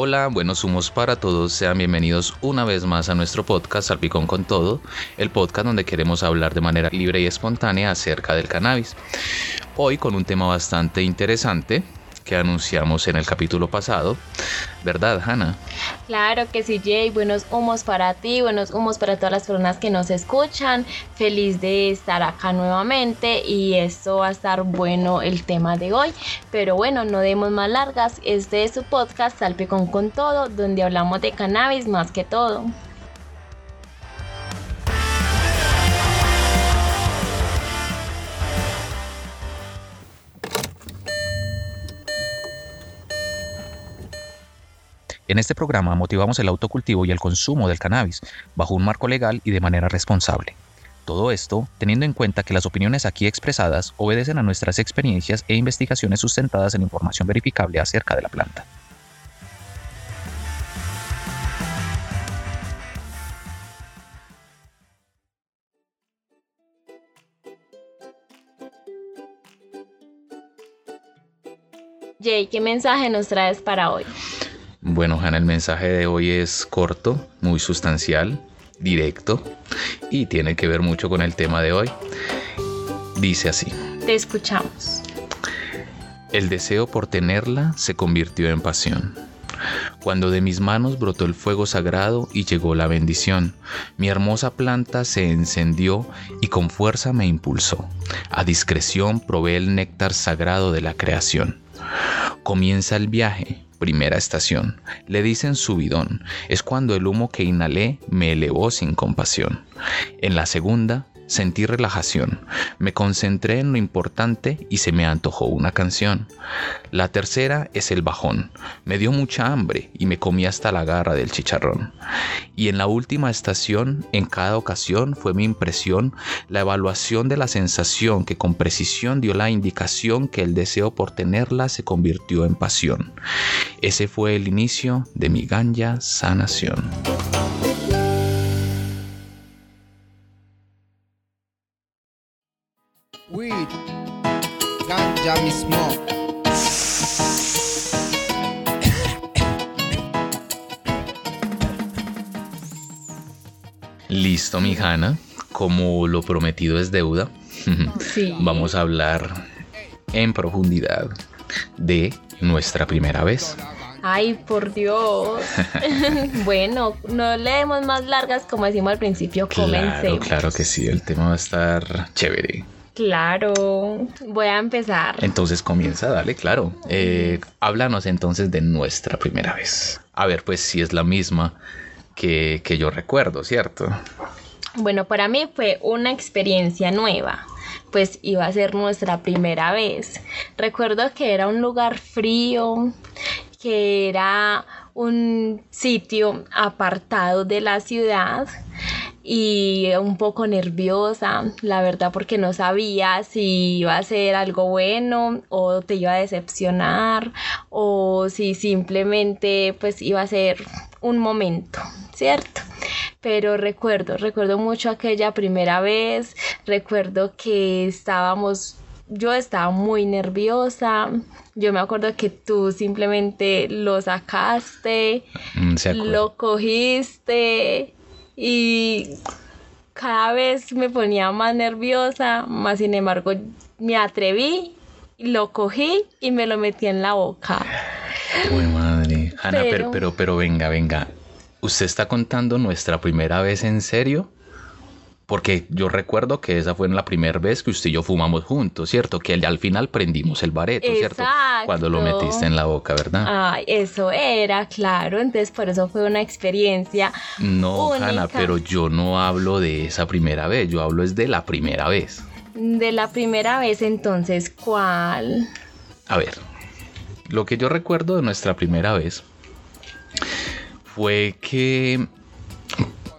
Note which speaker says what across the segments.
Speaker 1: Hola, buenos humos para todos. Sean bienvenidos una vez más a nuestro podcast Salpicón con Todo, el podcast donde queremos hablar de manera libre y espontánea acerca del cannabis. Hoy con un tema bastante interesante que anunciamos en el capítulo pasado, ¿verdad, Hannah?
Speaker 2: Claro que sí, Jay. Buenos humos para ti, buenos humos para todas las personas que nos escuchan. Feliz de estar acá nuevamente y esto va a estar bueno el tema de hoy. Pero bueno, no demos más largas. Este es su podcast Salpicón con Todo, donde hablamos de cannabis más que todo.
Speaker 1: En este programa motivamos el autocultivo y el consumo del cannabis bajo un marco legal y de manera responsable. Todo esto teniendo en cuenta que las opiniones aquí expresadas obedecen a nuestras experiencias e investigaciones sustentadas en información verificable acerca de la planta.
Speaker 2: Jay, ¿qué mensaje nos traes para hoy?
Speaker 1: Bueno, Hanna, el mensaje de hoy es corto, muy sustancial, directo y tiene que ver mucho con el tema de hoy. Dice así.
Speaker 2: Te escuchamos.
Speaker 1: El deseo por tenerla se convirtió en pasión. Cuando de mis manos brotó el fuego sagrado y llegó la bendición, mi hermosa planta se encendió y con fuerza me impulsó. A discreción probé el néctar sagrado de la creación. Comienza el viaje, primera estación. Le dicen subidón. Es cuando el humo que inhalé me elevó sin compasión. En la segunda, sentí relajación. Me concentré en lo importante y se me antojó una canción. La tercera es el bajón. Me dio mucha hambre y me comí hasta la garra del chicharrón. Y en la última estación, en cada ocasión, fue mi impresión la evaluación de la sensación que con precisión dio la indicación que el deseo por tenerla se convirtió en pasión. Ese fue el inicio de mi ganja sanación.
Speaker 3: Weed, ganja mismo.
Speaker 1: Listo, mi Hanna. Como lo prometido es deuda,
Speaker 2: Sí.
Speaker 1: vamos a hablar en profundidad de nuestra primera vez.
Speaker 2: Ay, por Dios. bueno, no leemos más largas como decimos al principio,
Speaker 1: Claro,
Speaker 2: comencemos.
Speaker 1: claro que sí, el tema va a estar chévere.
Speaker 2: Claro. Voy a empezar.
Speaker 1: Entonces comienza, dale, claro. Eh, háblanos entonces de nuestra primera vez. A ver, pues si es la misma que, que yo recuerdo, ¿cierto?
Speaker 2: Bueno, para mí fue una experiencia nueva, pues iba a ser nuestra primera vez. Recuerdo que era un lugar frío, que era un sitio apartado de la ciudad y un poco nerviosa, la verdad, porque no sabía si iba a ser algo bueno o te iba a decepcionar o si simplemente pues iba a ser un momento, ¿cierto? Pero recuerdo, recuerdo mucho aquella primera vez, recuerdo que estábamos yo estaba muy nerviosa. Yo me acuerdo que tú simplemente lo sacaste,
Speaker 1: Mm,
Speaker 2: lo cogiste y cada vez me ponía más nerviosa, más sin embargo me atreví, lo cogí y me lo metí en la boca.
Speaker 1: Uy, madre. Ana, pero...
Speaker 2: Pero-
Speaker 1: pero, pero, venga, venga. ¿Usted está contando nuestra primera vez en serio? Porque yo recuerdo que esa fue la primera vez que usted y yo fumamos juntos, ¿cierto? Que al- al final prendimos el bareto, ¿cierto?
Speaker 2: Exacto.
Speaker 1: Cuando lo metiste en la boca, ¿verdad?
Speaker 2: Ay, eso era, claro, entonces por eso fue una experiencia
Speaker 1: no,
Speaker 2: única.
Speaker 1: Hanna, pero yo no hablo de esa primera vez, yo hablo es de la primera vez.
Speaker 2: de la primera vez, entonces, ¿cuál?
Speaker 1: A ver, lo que yo recuerdo de nuestra primera vez fue que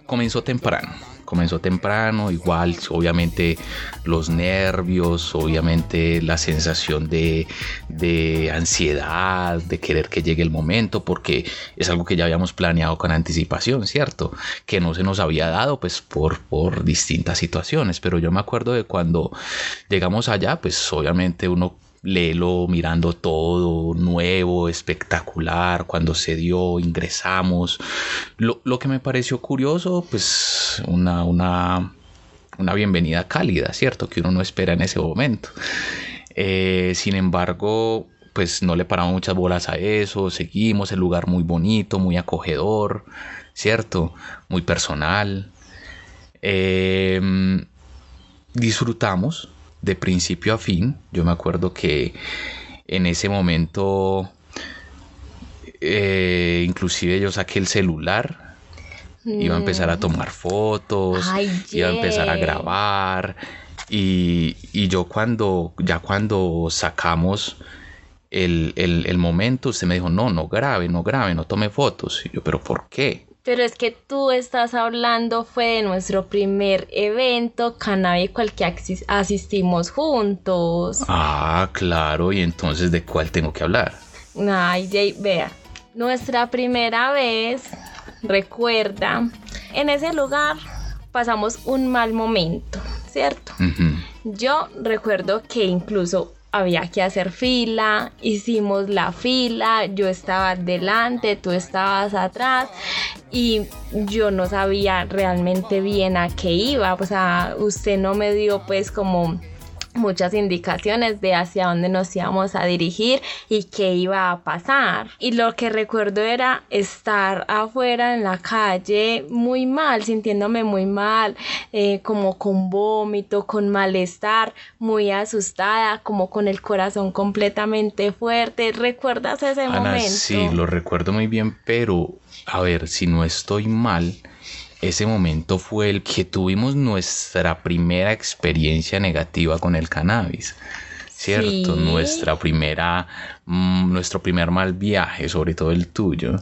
Speaker 1: comenzó temprano. Comenzó temprano, igual, obviamente los nervios, obviamente la sensación de, de ansiedad, de querer que llegue el momento, porque es algo que ya habíamos planeado con anticipación, ¿cierto? Que no se nos había dado, pues, por, por distintas situaciones. Pero yo me acuerdo de cuando llegamos allá, pues, obviamente uno léelo mirando todo nuevo, espectacular, cuando se dio, ingresamos. Lo, lo que me pareció curioso, pues una, una, una bienvenida cálida, ¿cierto? Que uno no espera en ese momento. Eh, sin embargo, pues no le paramos muchas bolas a eso, seguimos, el lugar muy bonito, muy acogedor, ¿cierto? Muy personal. Em, disfrutamos de principio a fin. Yo me acuerdo que en ese momento, eh, inclusive yo saqué el celular, iba a empezar a
Speaker 2: Mm.
Speaker 1: tomar fotos,
Speaker 2: Ay,
Speaker 1: iba a empezar a grabar. Y, y yo cuando, ya cuando sacamos el, el- el momento, usted me dijo, no, no grabe, no grabe, no tome fotos. Y yo, pero ¿por qué?
Speaker 2: Pero es que tú estás hablando fue de nuestro primer evento canábico al que asistimos juntos.
Speaker 1: Ah, claro, y entonces ¿de cuál tengo que hablar?
Speaker 2: Ay, Jay, vea, nuestra primera vez, recuerda, en ese lugar pasamos un mal momento, ¿cierto? Yo recuerdo que incluso había que hacer fila, hicimos la fila, yo estaba delante, tú estabas atrás y yo no sabía realmente bien a qué iba, o sea, usted no me dio pues como muchas indicaciones de hacia dónde nos íbamos a dirigir y qué iba a pasar. Y lo que recuerdo era estar afuera en la calle muy mal, sintiéndome muy mal, eh, como con vómito, con malestar, muy asustada, como con el corazón completamente fuerte. ¿Recuerdas ese
Speaker 1: Ana,
Speaker 2: momento?
Speaker 1: sí, lo recuerdo muy bien, pero a ver, si no estoy mal, ese momento fue el que tuvimos nuestra primera experiencia negativa con el cannabis. ¿Cierto?
Speaker 2: Sí.
Speaker 1: Nuestra primera, mm, nuestro primer mal viaje, sobre todo el tuyo.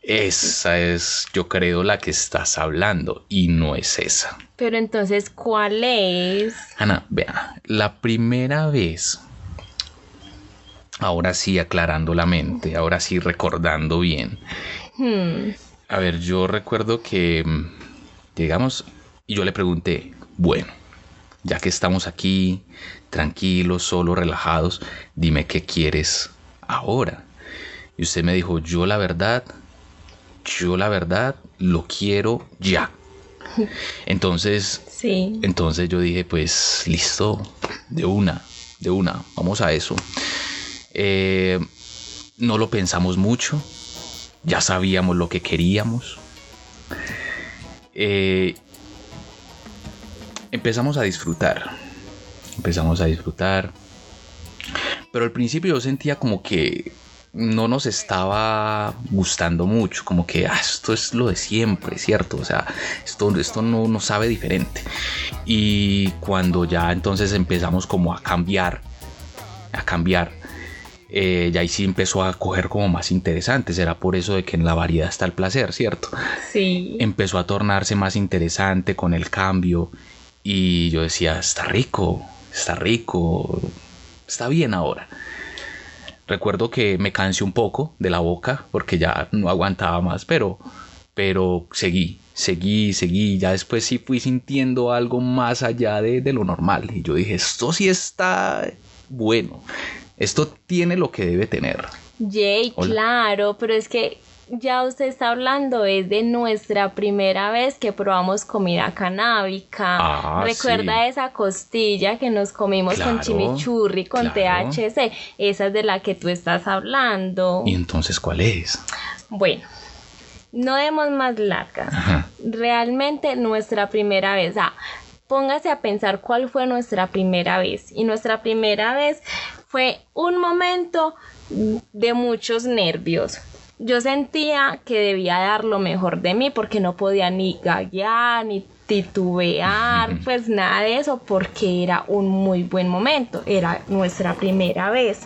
Speaker 1: Esa es, yo creo, la que estás hablando y no es esa.
Speaker 2: Pero entonces, ¿cuál es?
Speaker 1: Ana, vea, la primera vez, ahora sí aclarando la mente, ahora sí recordando bien.
Speaker 2: Hmm,
Speaker 1: A ver, yo recuerdo que mm, llegamos y yo le pregunté, bueno, ya que estamos aquí, tranquilos, solo, relajados, dime qué quieres ahora. Y usted me dijo, yo la verdad, yo la verdad lo quiero ya. Entonces,
Speaker 2: sí.
Speaker 1: entonces yo dije, pues listo, de una, de una, vamos a eso. Eh, no lo pensamos mucho, ya sabíamos lo que queríamos. Eh, empezamos a disfrutar, empezamos a disfrutar. Pero al principio yo sentía como que no nos estaba gustando mucho, como que ah, esto es lo de siempre, ¿cierto? O sea, esto, esto no nos sabe diferente. Y cuando ya entonces empezamos como a cambiar, a cambiar, eh, ya ahí sí empezó a coger como más interesante. Será por eso de que en la variedad está el placer, ¿cierto?
Speaker 2: Sí.
Speaker 1: Empezó a tornarse más interesante con el cambio y yo decía, está rico, está rico, está bien ahora. Recuerdo que me cansé un poco de la boca porque ya no aguantaba más, pero, pero seguí, seguí, seguí. Ya después sí fui sintiendo algo más allá de, de lo normal. Y yo dije, esto sí está bueno. Esto tiene lo que debe tener.
Speaker 2: Jay,
Speaker 1: Hola.
Speaker 2: claro, pero es que ya usted está hablando es de nuestra primera vez que probamos comida canábica.
Speaker 1: Ah,
Speaker 2: Recuerda
Speaker 1: sí.
Speaker 2: esa costilla que nos comimos con chimichurri, con
Speaker 1: claro.
Speaker 2: THC. Esa es de la que tú estás hablando.
Speaker 1: ¿Y entonces cuál es?
Speaker 2: Bueno, no demos más largas.
Speaker 1: Ajá.
Speaker 2: Realmente nuestra primera vez. Ah, póngase a pensar cuál fue nuestra primera vez. Y nuestra primera vez fue un momento de muchos nervios. Yo sentía que debía dar lo mejor de mí porque no podía ni gaguear, ni titubear, pues nada de eso, porque era un muy buen momento, era nuestra primera vez.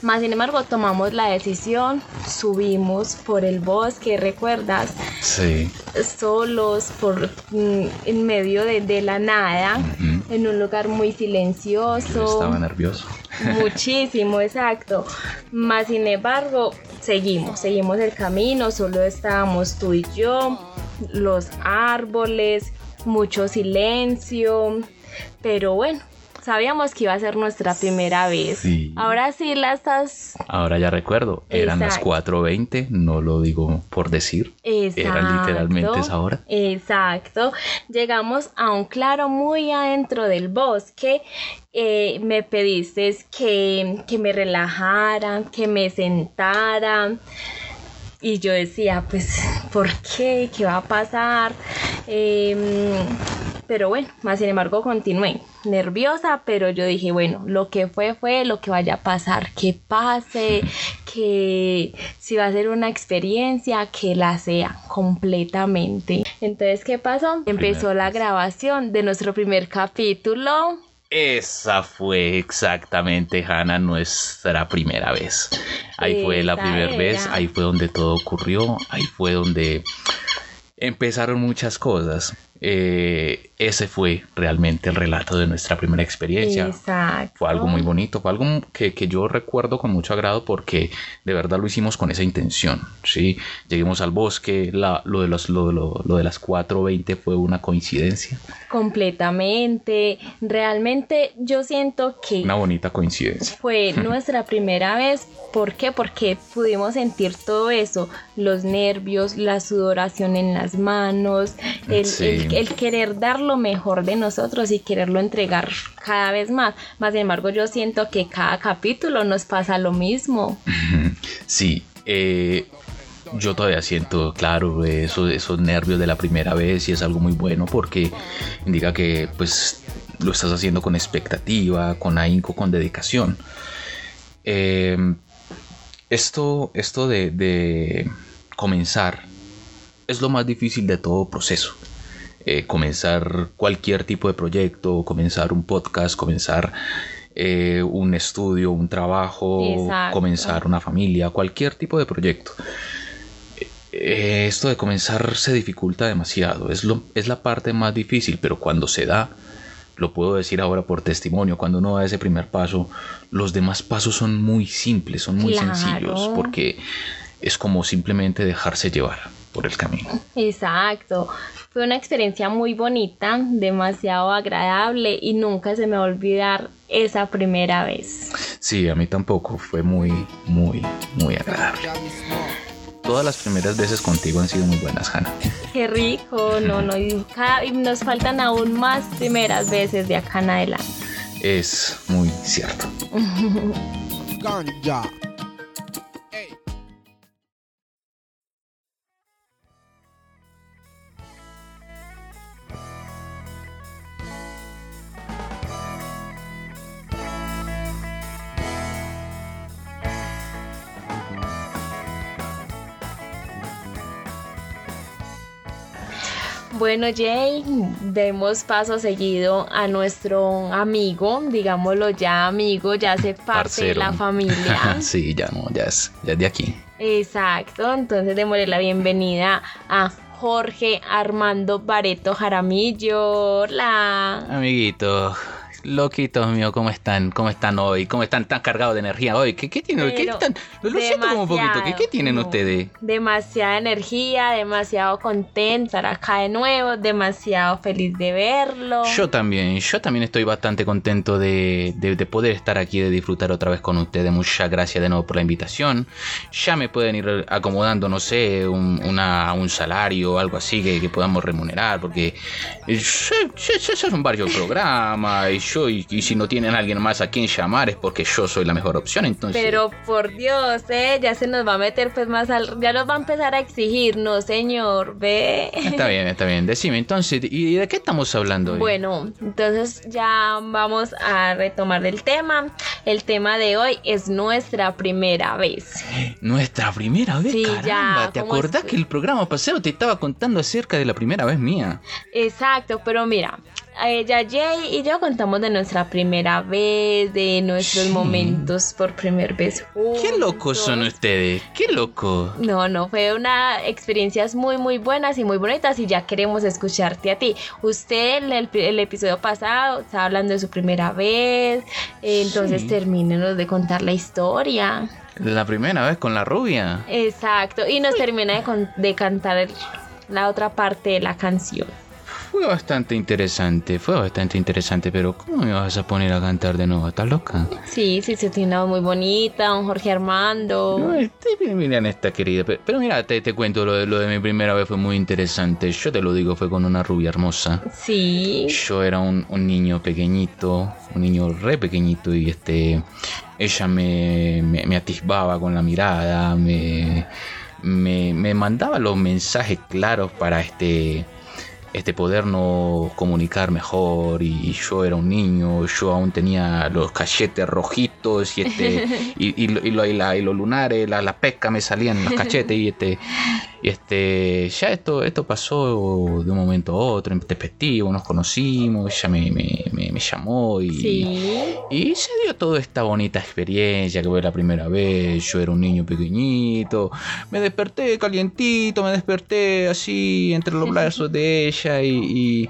Speaker 2: Más sin embargo, tomamos la decisión, subimos por el bosque, ¿recuerdas?
Speaker 1: Sí.
Speaker 2: solos por mm, en medio de, de la nada. En un lugar muy
Speaker 1: Yo
Speaker 2: silencioso.
Speaker 1: estaba nervioso.
Speaker 2: Muchísimo, exacto. Más sin embargo, seguimos, seguimos el camino, solo estábamos tú y yo, los árboles, mucho silencio, pero bueno, sabíamos que iba a ser nuestra primera vez.
Speaker 1: Sí.
Speaker 2: Ahora sí la estás...
Speaker 1: Ahora ya recuerdo, eran las
Speaker 2: Exacto.
Speaker 1: 4.20, no lo digo por decir. Era literalmente
Speaker 2: Exacto.
Speaker 1: esa hora.
Speaker 2: Exacto. Llegamos a un claro muy adentro del bosque. Eh, me pediste que, que me relajara, que me sentara. Y yo decía, pues, ¿por qué? ¿Qué va a pasar? Em, pero bueno, más sin embargo continué nerviosa, pero yo dije, bueno, lo que fue fue, lo que vaya a pasar, que pase, que si va a ser una experiencia, que la sea completamente. Entonces, ¿qué pasó? Empezó la grabación de nuestro primer capítulo.
Speaker 1: Esa fue exactamente, Hannah, nuestra primera vez. Ahí fue la primera vez, ahí fue donde todo ocurrió, ahí fue donde empezaron muchas cosas. Eh, ese fue realmente el relato de nuestra primera experiencia.
Speaker 2: Exacto.
Speaker 1: Fue algo muy bonito, fue algo que, que yo recuerdo con mucho agrado porque de verdad lo hicimos con esa intención, ¿sí? Lleguemos al bosque, la- lo, de los, lo, lo- lo de las 4.20 fue una coincidencia,
Speaker 2: Completamente. Realmente yo siento que
Speaker 1: una bonita coincidencia.
Speaker 2: fue nuestra primera vez. ¿Por qué? Porque pudimos sentir todo eso, los nervios, la sudoración en las manos, el,
Speaker 1: Sí.
Speaker 2: el- el querer dar lo mejor de nosotros y quererlo entregar cada vez más. Más sin embargo, yo siento que cada capítulo nos pasa lo mismo.
Speaker 1: Sí, eh, yo todavía siento, claro, eso, esos nervios de la primera vez y es algo muy bueno porque indica que pues lo estás haciendo con expectativa, con ahínco, con dedicación. Eh, esto esto de, de comenzar es lo más difícil de todo proceso. Eh, comenzar cualquier tipo de proyecto, comenzar un podcast, comenzar eh, un estudio, un trabajo,
Speaker 2: Exacto.
Speaker 1: comenzar una familia, cualquier tipo de proyecto. Eh, esto de comenzar se dificulta demasiado, es, lo, es la parte más difícil, pero cuando se da, lo puedo decir ahora por testimonio, cuando uno da ese primer paso, los demás pasos son muy simples, son muy
Speaker 2: Claro.
Speaker 1: sencillos, porque es como simplemente dejarse llevar por el camino.
Speaker 2: Exacto. Fue una experiencia muy bonita, demasiado agradable y nunca se me va a olvidar esa primera vez.
Speaker 1: Sí, a mí tampoco, fue muy, muy, muy agradable. Todas las primeras veces contigo han sido muy buenas, Hannah.
Speaker 2: Qué rico, no, no, y, cada- y nos faltan aún más primeras veces de acá en adelante.
Speaker 1: Es muy cierto.
Speaker 2: Bueno, Jay, demos paso seguido a nuestro amigo, digámoslo ya amigo, ya hace parte
Speaker 1: Parcero.
Speaker 2: de la familia.
Speaker 1: sí, ya no, ya es, ya es de aquí.
Speaker 2: Exacto, entonces démosle la bienvenida a Jorge Armando Bareto Jaramillo. Hola.
Speaker 1: Amiguito, loquitos mío, ¿cómo están? ¿Cómo están hoy? ¿Cómo están tan cargados de energía hoy? ¿Qué, qué tienen? ¿Qué
Speaker 2: Pero
Speaker 1: están? Lo siento como un poquito. ¿Qué, tienen
Speaker 2: no.
Speaker 1: ustedes?
Speaker 2: Demasiada energía, demasiado contenta estar acá de nuevo, demasiado feliz de verlo.
Speaker 1: Yo también, yo también estoy bastante contento de, de- de poder estar aquí, de disfrutar otra vez con ustedes. Muchas gracias de nuevo por la invitación. Ya me pueden ir acomodando, no sé, un, una- un salario o algo así que, que podamos remunerar, porque ya son varios programas y yo, y, y si no tienen a alguien más a quien llamar es porque yo soy la mejor opción, entonces...
Speaker 2: Pero por Dios, ¿eh? ya se nos va a meter pues más al... Ya nos va a empezar a exigir, no señor, ve.
Speaker 1: Está bien, está bien. Decime entonces, ¿y de qué estamos hablando hoy?
Speaker 2: Bueno, entonces ya vamos a retomar el tema. El tema de hoy es nuestra primera vez.
Speaker 1: Nuestra primera vez,
Speaker 2: Sí,
Speaker 1: caramba.
Speaker 2: ya,
Speaker 1: ¿Te
Speaker 2: ¿cómo
Speaker 1: acordás
Speaker 2: es?
Speaker 1: que el programa pasado te estaba contando acerca de la primera vez mía?
Speaker 2: Exacto, pero mira, ella, Jay y yo contamos de nuestra primera vez, de nuestros
Speaker 1: Sí.
Speaker 2: momentos por primera vez.
Speaker 1: Qué locos son ustedes, qué loco.
Speaker 2: No, no, fue una experiencias muy, muy buenas y muy bonitas y ya queremos escucharte a ti. Usted en el, el episodio pasado estaba hablando de su primera vez, entonces
Speaker 1: Sí.
Speaker 2: termínenos de contar la historia.
Speaker 1: La primera vez con la rubia.
Speaker 2: Exacto, y nos termina de, con- de cantar el- la otra parte de la canción.
Speaker 1: Fue bastante interesante, fue bastante interesante, pero ¿cómo me vas a poner a cantar de nuevo? ¿Estás loca?
Speaker 2: Sí, sí, se tiene una voz muy bonita, don Jorge Armando.
Speaker 1: No, este, miren esta querida, pero, pero mira, te, te cuento, lo de, lo de mi primera vez fue muy interesante. Yo te lo digo, fue con una rubia hermosa.
Speaker 2: Sí.
Speaker 1: Yo era un, un niño pequeñito, un niño re pequeñito y este, ella me, me, me atisbaba con la mirada, me, me, me mandaba los mensajes claros para este, este podernos comunicar mejor y yo era un niño, yo aún tenía los cachetes rojitos y este y, y, y lo- y la- y los lunares, la, la pesca me salían en los cachetes y este y este ya esto esto pasó de un momento a otro en perspectiva, nos conocimos, ella me, me, me- me llamó y
Speaker 2: Sí.
Speaker 1: y se dio toda esta bonita experiencia que fue la primera vez. Yo era un niño pequeñito. Me desperté calientito, me desperté así entre los brazos de ella y, y-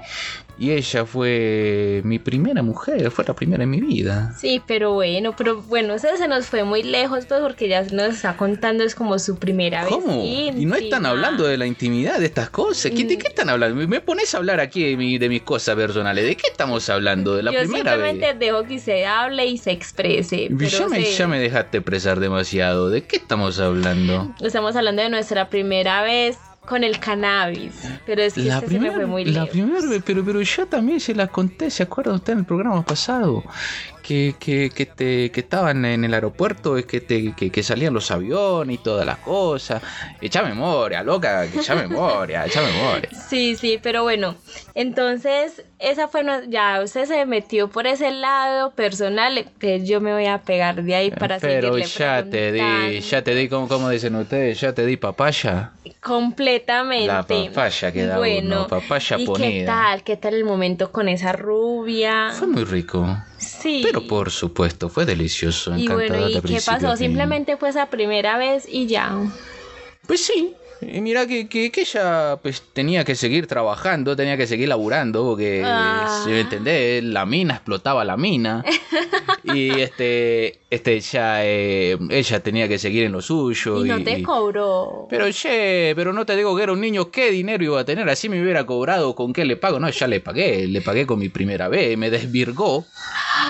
Speaker 1: y ella fue mi primera mujer, fue la primera en mi vida.
Speaker 2: Sí, pero bueno, pero bueno, eso se nos fue muy lejos, pues porque ya nos está contando, es como su primera vez.
Speaker 1: ¿Cómo? Y no están hablando de la intimidad de estas cosas. ¿Qué- ¿De qué están hablando? Me- pones a hablar aquí de, mi- de mis cosas personales. ¿De qué estamos hablando? De la
Speaker 2: Yo
Speaker 1: primera
Speaker 2: simplemente
Speaker 1: vez.
Speaker 2: dejo que usted hable y se exprese. Pero
Speaker 1: Ya me,
Speaker 2: se-
Speaker 1: ya me dejaste expresar demasiado. ¿De qué estamos hablando?
Speaker 2: Estamos hablando de nuestra primera vez con el cannabis. Pero es que
Speaker 1: La
Speaker 2: este se me fue muy
Speaker 1: la primera pero, pero yo también se la conté, ¿se acuerda usted en el programa pasado? Que, que, que, te, que estaban en el aeropuerto, es que, te, que, que salían los aviones y todas las cosas. Echa memoria, loca, que echa memoria, echa memoria.
Speaker 2: Sí, sí, pero bueno, entonces esa fue, no- ya usted se metió por ese lado personal, entonces yo me voy a pegar de ahí para
Speaker 1: pero
Speaker 2: seguirle
Speaker 1: ya te di, ya te di, como, como dicen ustedes, ya te di papaya.
Speaker 2: Completamente.
Speaker 1: La papaya que da
Speaker 2: bueno,
Speaker 1: uno, papaya
Speaker 2: ¿y qué
Speaker 1: ponida.
Speaker 2: tal? ¿Qué tal el momento con esa rubia?
Speaker 1: Fue muy rico.
Speaker 2: Sí.
Speaker 1: Pero por supuesto, fue delicioso,
Speaker 2: Y bueno, ¿y qué pasó? Simplemente fue esa primera vez y ya.
Speaker 1: Pues sí. Y mira que, que, que ella pues tenía que seguir trabajando, tenía que seguir laburando, porque
Speaker 2: Ah.
Speaker 1: si me entendés, la mina explotaba la mina. y este, este ya eh, ella tenía que seguir en lo suyo.
Speaker 2: Y no te cobró.
Speaker 1: pero che, pero no te digo que era un niño, ¿qué dinero iba a tener? Así me hubiera cobrado, ¿con qué le pago? No, ya le pagué, le pagué con mi primera vez, me desvirgó.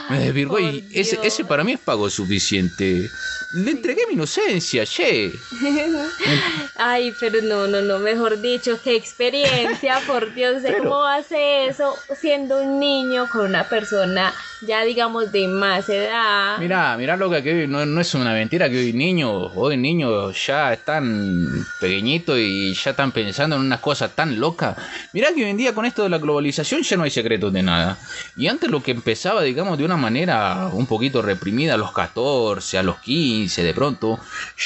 Speaker 1: Me desvirgó y ese, ese para mí es pago suficiente. Le entregué mi inocencia, che.
Speaker 2: Ay, pero no, no, no, mejor dicho, qué experiencia, por Dios, de
Speaker 1: Pero-
Speaker 2: cómo hace eso siendo un niño con una persona ya digamos de más edad.
Speaker 1: Mirá, mirá lo que hoy no, no es una mentira que hoy niños, hoy niños ya están pequeñitos y ya están pensando en unas cosas tan locas. Mirá que hoy en día con esto de la globalización ya no hay secretos de nada. Y antes lo que empezaba, digamos, de una manera un poquito reprimida a los 14, a los 15, de pronto,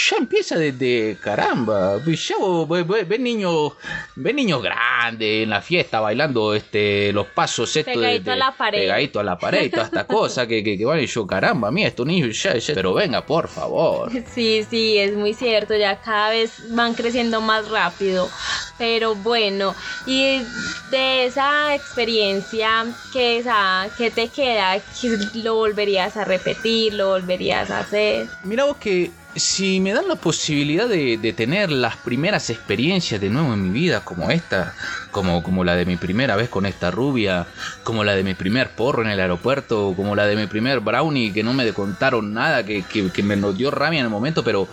Speaker 1: ya empieza desde caramba. Pues Ya ves niños, ves niños grandes en la fiesta bailando este los pasos estos de-
Speaker 2: Pegadito a la pared.
Speaker 1: pegadito a la pared esta cosa que, que, que van y yo, caramba, mira, estos niños ya, ya- pero venga, por favor.
Speaker 2: Sí, sí, es muy cierto, ya cada vez van creciendo más rápido. Pero bueno, y de esa experiencia, ¿qué, esa, ¿qué te queda? ¿Que ¿Lo volverías a repetir? ¿Lo volverías a hacer?
Speaker 1: Mira vos que si me dan la posibilidad de, de tener las primeras experiencias de nuevo en mi vida, como esta, como, como la de mi primera vez con esta rubia, como la de mi primer porro en el aeropuerto, como la de mi primer brownie que no me contaron nada, que, que, que me nos dio rabia en el momento, pero,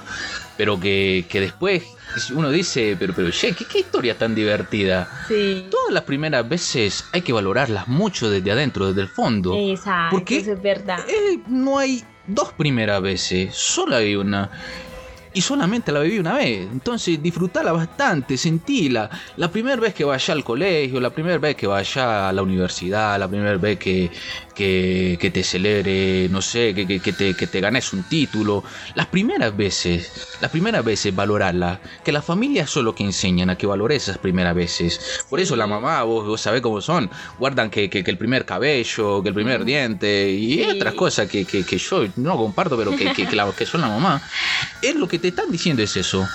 Speaker 1: pero que, que después uno dice, pero, pero, che, ¿qué, qué historia tan divertida.
Speaker 2: Sí.
Speaker 1: Todas las primeras veces hay que valorarlas mucho desde adentro, desde el fondo.
Speaker 2: Exacto,
Speaker 1: ¿Por qué?
Speaker 2: eso es verdad.
Speaker 1: Eh, no hay dos primeras veces, solo hay una. Y solamente la viví una vez. Entonces disfrutala bastante, sentila. La primera vez que vaya al colegio, la primera vez que vaya a la universidad, la primera vez que, que, que te celebre, no sé, que, que, te, que te ganes un título. Las primeras veces, las primeras veces valorarla. Que las familias son lo que enseñan a que valores esas primeras veces. Por eso la mamá, vos, vos sabés cómo son, guardan que, el primer cabello, que el primer diente y
Speaker 2: Sí.
Speaker 1: otras cosas que, que, que yo no comparto, pero que, que, que, la- que son la mamá. Es lo que te están diciendo es eso.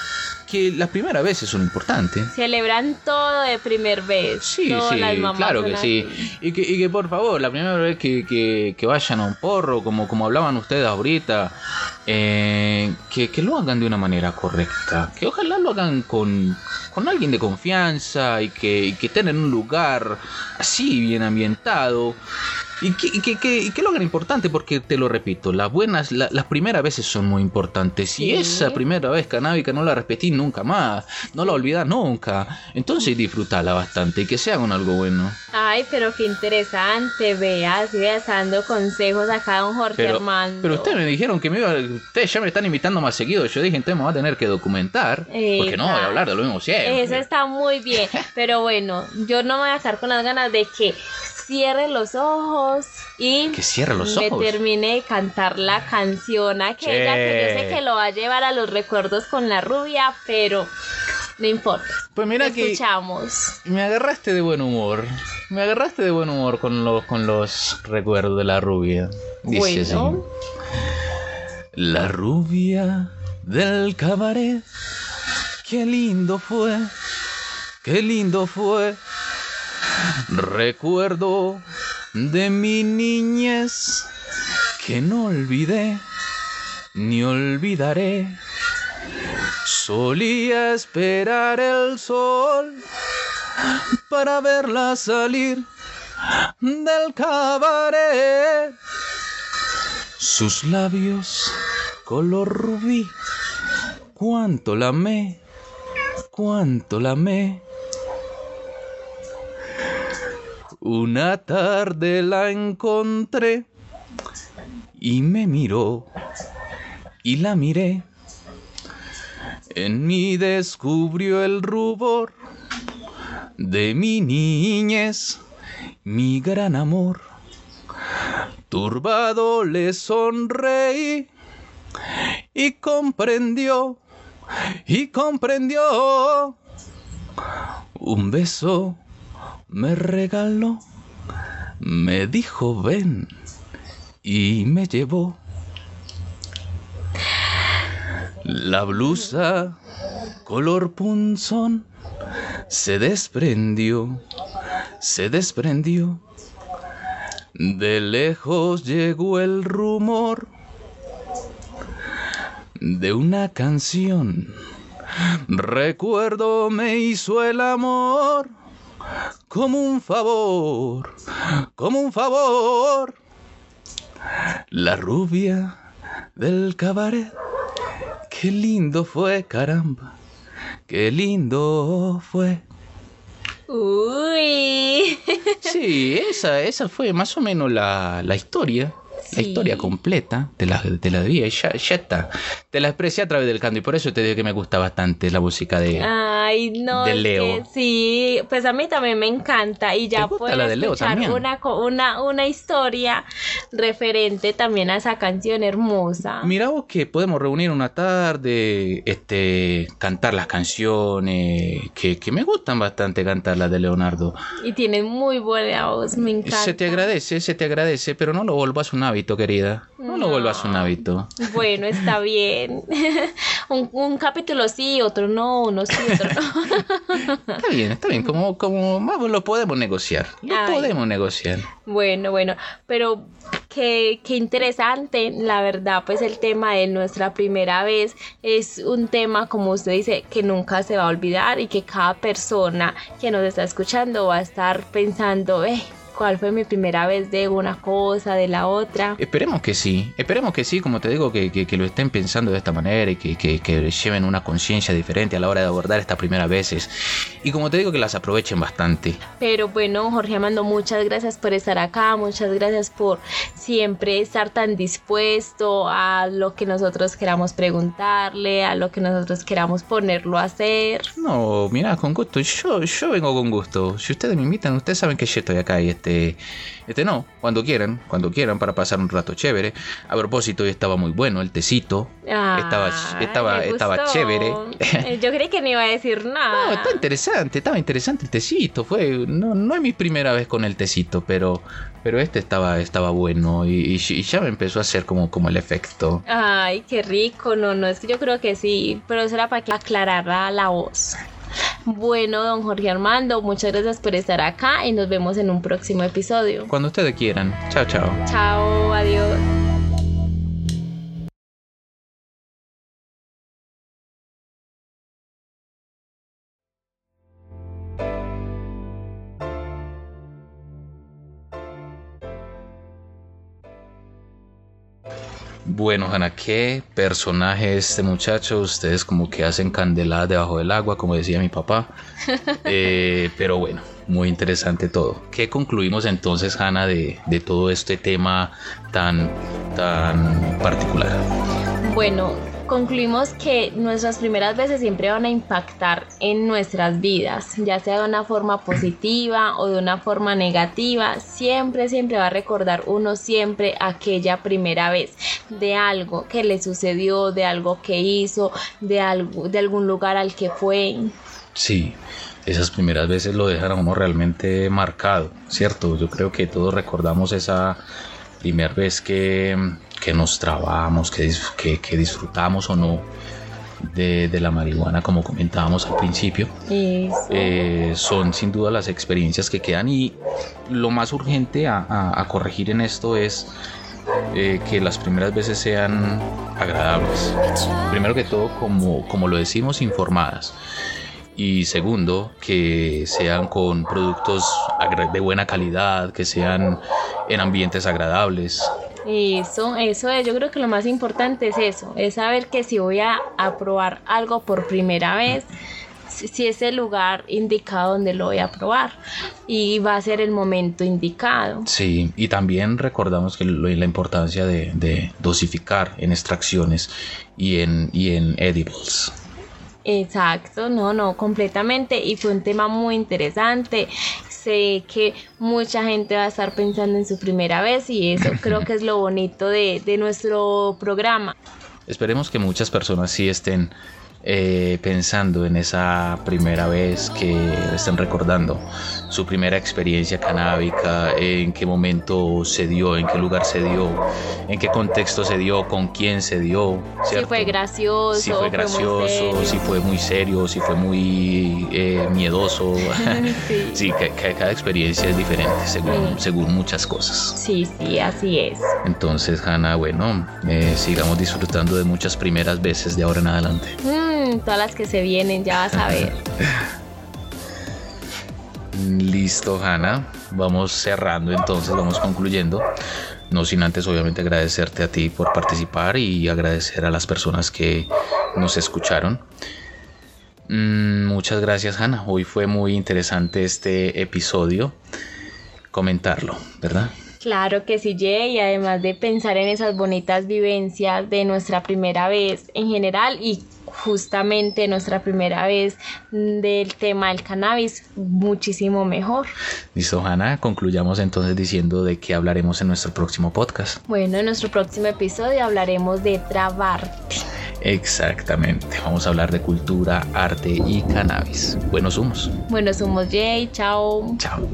Speaker 1: Que las primeras veces son importantes.
Speaker 2: Celebran todo de primer vez.
Speaker 1: Sí, sí, claro que sí. Y que, y que por favor, la primera vez que, que- que vayan a un porro, como, como hablaban ustedes ahorita, eh, que, que lo hagan de una manera correcta. Que ojalá lo hagan con, con alguien de confianza y que, y que estén en un lugar así, bien ambientado. Y que, y que, que- y que lo hagan importante, porque te lo repito, las buenas, la- las primeras veces son muy importantes.
Speaker 2: Sí.
Speaker 1: Y esa primera vez canábica no la repetís nunca más, no la olvidás nunca. Entonces disfrutala bastante y que sea con algo bueno.
Speaker 2: Ay, pero qué interesante, veas, y veas dando consejos acá a don Jorge
Speaker 1: Pero,
Speaker 2: Armando.
Speaker 1: pero ustedes me dijeron que me iba, ustedes ya me están invitando más seguido. Yo dije, entonces me va a tener que documentar. Porque no voy a hablar de lo mismo siempre.
Speaker 2: Eso está muy bien, pero bueno, yo no me voy a quedar con las ganas de que cierre los ojos y
Speaker 1: Que cierre los
Speaker 2: me
Speaker 1: ojos.
Speaker 2: termine de cantar la canción aquella que yo sé que lo va a llevar a los recuerdos con la rubia, pero no importa.
Speaker 1: Pues mira que
Speaker 2: Escuchamos.
Speaker 1: me agarraste de buen humor. Me agarraste de buen humor con los, con los recuerdos de la rubia. Dice así. La rubia del cabaret. Qué lindo fue. Qué lindo fue. Recuerdo de mi niñez que no olvidé ni olvidaré. Solía esperar el sol para verla salir del cabaret. Sus labios color rubí, cuánto la amé, cuánto la amé. Una tarde la encontré y me miró y la miré. En mí descubrió el rubor de mi niñez, mi gran amor. Turbado le sonreí y comprendió, y comprendió. Un beso me regaló, me dijo ven y me llevó. La blusa color punzón se desprendió, se desprendió. De lejos llegó el rumor de una canción. Recuerdo me hizo el amor como un favor, como un favor. La rubia del cabaret, qué lindo fue, caramba, qué lindo fue.
Speaker 2: Uy.
Speaker 1: Sí, esa, esa fue más o menos la, la historia. La historia completa de la, de la. Y ya, ya está. Te la expresé a través del canto y por eso te digo que me gusta bastante la música de...
Speaker 2: Ay, no,
Speaker 1: de Leo.
Speaker 2: que sí, pues a mí también me encanta y ya
Speaker 1: ¿Te
Speaker 2: puedo escuchar una, una, una historia referente también a esa canción hermosa.
Speaker 1: Mira vos que podemos reunir una tarde, este, cantar las canciones, que, que me gustan bastante cantar las de Leonardo.
Speaker 2: Y tiene muy buena voz, me encanta.
Speaker 1: Se te agradece, se te agradece, pero no lo vuelvas un hábito, querida. No, lo
Speaker 2: No.
Speaker 1: vuelvas un hábito.
Speaker 2: Bueno, está bien. un, un capítulo sí, otro no, uno sí, otro no.
Speaker 1: Está bien, está bien, como, como vamos, lo podemos negociar. Lo
Speaker 2: Ay.
Speaker 1: podemos negociar.
Speaker 2: Bueno, bueno, pero qué, qué interesante, la verdad, pues el tema de nuestra primera vez es un tema, como usted dice, que nunca se va a olvidar y que cada persona que nos está escuchando va a estar pensando, eh, ¿cuál fue mi primera vez de una cosa, de la otra?
Speaker 1: Esperemos que sí, esperemos que sí, como te digo, que, que- que lo estén pensando de esta manera y que, que- que lleven una conciencia diferente a la hora de abordar estas primeras veces. Y como te digo, que las aprovechen bastante.
Speaker 2: Pero bueno, Jorge Amando, muchas gracias por estar acá, muchas gracias por siempre estar tan dispuesto a lo que nosotros queramos preguntarle, a lo que nosotros queramos ponerlo a hacer.
Speaker 1: No, mira, con gusto. Yo, yo vengo con gusto. Si ustedes me invitan, ustedes saben que yo estoy acá y este, este no, cuando quieran, cuando quieran para pasar un rato chévere. A propósito, hoy estaba muy bueno el tecito. Estaba-
Speaker 2: Ay,
Speaker 1: estaba- estaba
Speaker 2: gustó.
Speaker 1: chévere.
Speaker 2: Eh, Yo creí que no iba a decir
Speaker 1: No,
Speaker 2: nada.
Speaker 1: está interesante, estaba interesante el tecito. Fue, no, no es mi primera vez con el tecito, pero, pero este estaba, estaba bueno y, y- ya me empezó a hacer como, como el efecto.
Speaker 2: Ay, qué rico. No, no, es que yo creo que sí, pero eso era para que aclarara la voz. Bueno, don Jorge Armando, muchas gracias por estar acá y nos vemos en un próximo episodio.
Speaker 1: Cuando ustedes quieran. Chao, chao.
Speaker 2: Chao, adiós.
Speaker 1: Bueno, Hanna, qué personaje este muchacho. Ustedes como que hacen candeladas debajo del agua, como decía mi papá. Eh, pero bueno, muy interesante todo. ¿Qué concluimos entonces, Hanna, de, de todo este tema tan, tan particular?
Speaker 2: Bueno, concluimos que nuestras primeras veces siempre van a impactar en nuestras vidas, ya sea de una forma positiva o de una forma negativa, siempre, siempre va a recordar uno siempre aquella primera vez de algo que le sucedió, de algo que hizo, de algo, de algún lugar al que fue.
Speaker 1: Sí, esas primeras veces lo dejan a uno realmente marcado, ¿cierto? Yo creo que todos recordamos esa primera vez que, que nos trabamos, que, que, que disfrutamos o no de, de la marihuana, como comentábamos al principio.
Speaker 2: Eso.
Speaker 1: Eh, son sin duda las experiencias que quedan y lo más urgente a, a- a corregir en esto es eh, que las primeras veces sean agradables. Primero que todo, como, como lo decimos, informadas. Y segundo, que sean con productos de buena calidad, que sean en ambientes agradables.
Speaker 2: Eso, eso es, yo creo que lo más importante es eso, es saber que si voy a, a probar algo por primera vez, si, es el lugar indicado donde lo voy a probar y va a ser el momento indicado.
Speaker 1: Sí, y también recordamos que la importancia de, de dosificar en extracciones y en, y en edibles.
Speaker 2: Exacto, no, no, completamente. Y fue un tema muy interesante. Sé que mucha gente va a estar pensando en su primera vez y eso creo que es lo bonito de, de nuestro programa.
Speaker 1: Esperemos que muchas personas sí estén eh, pensando en esa primera vez que estén recordando su primera experiencia canábica, en qué momento se dio, en qué lugar se dio, en qué contexto se dio, con quién se dio.
Speaker 2: Si
Speaker 1: ¿cierto?
Speaker 2: fue gracioso,
Speaker 1: si fue gracioso,
Speaker 2: serio.
Speaker 1: si fue muy serio, si fue muy eh, miedoso.
Speaker 2: Sí.
Speaker 1: sí, que, que cada experiencia es diferente según,
Speaker 2: Sí.
Speaker 1: según muchas cosas.
Speaker 2: Sí, sí, así es.
Speaker 1: Entonces, Hanna, bueno, eh, sigamos disfrutando de muchas primeras veces de ahora en adelante.
Speaker 2: Mm, todas las que se vienen, ya vas a ver.
Speaker 1: Listo, Hanna. Vamos cerrando entonces, vamos concluyendo. No sin antes, obviamente, agradecerte a ti por participar y agradecer a las personas que nos escucharon. Mm, muchas gracias, Hanna. Hoy fue muy interesante este episodio. Comentarlo, ¿verdad?
Speaker 2: Claro que sí, Jay, y además de pensar en esas bonitas vivencias de nuestra primera vez en general y justamente nuestra primera vez del tema del cannabis, muchísimo mejor.
Speaker 1: Listo, Hanna. Concluyamos entonces diciendo de qué hablaremos en nuestro próximo podcast.
Speaker 2: Bueno, en nuestro próximo episodio hablaremos de trabarte.
Speaker 1: Exactamente. Vamos a hablar de cultura, arte y cannabis. Buenos humos.
Speaker 2: Bueno, somos Jay, chao.
Speaker 1: Chao.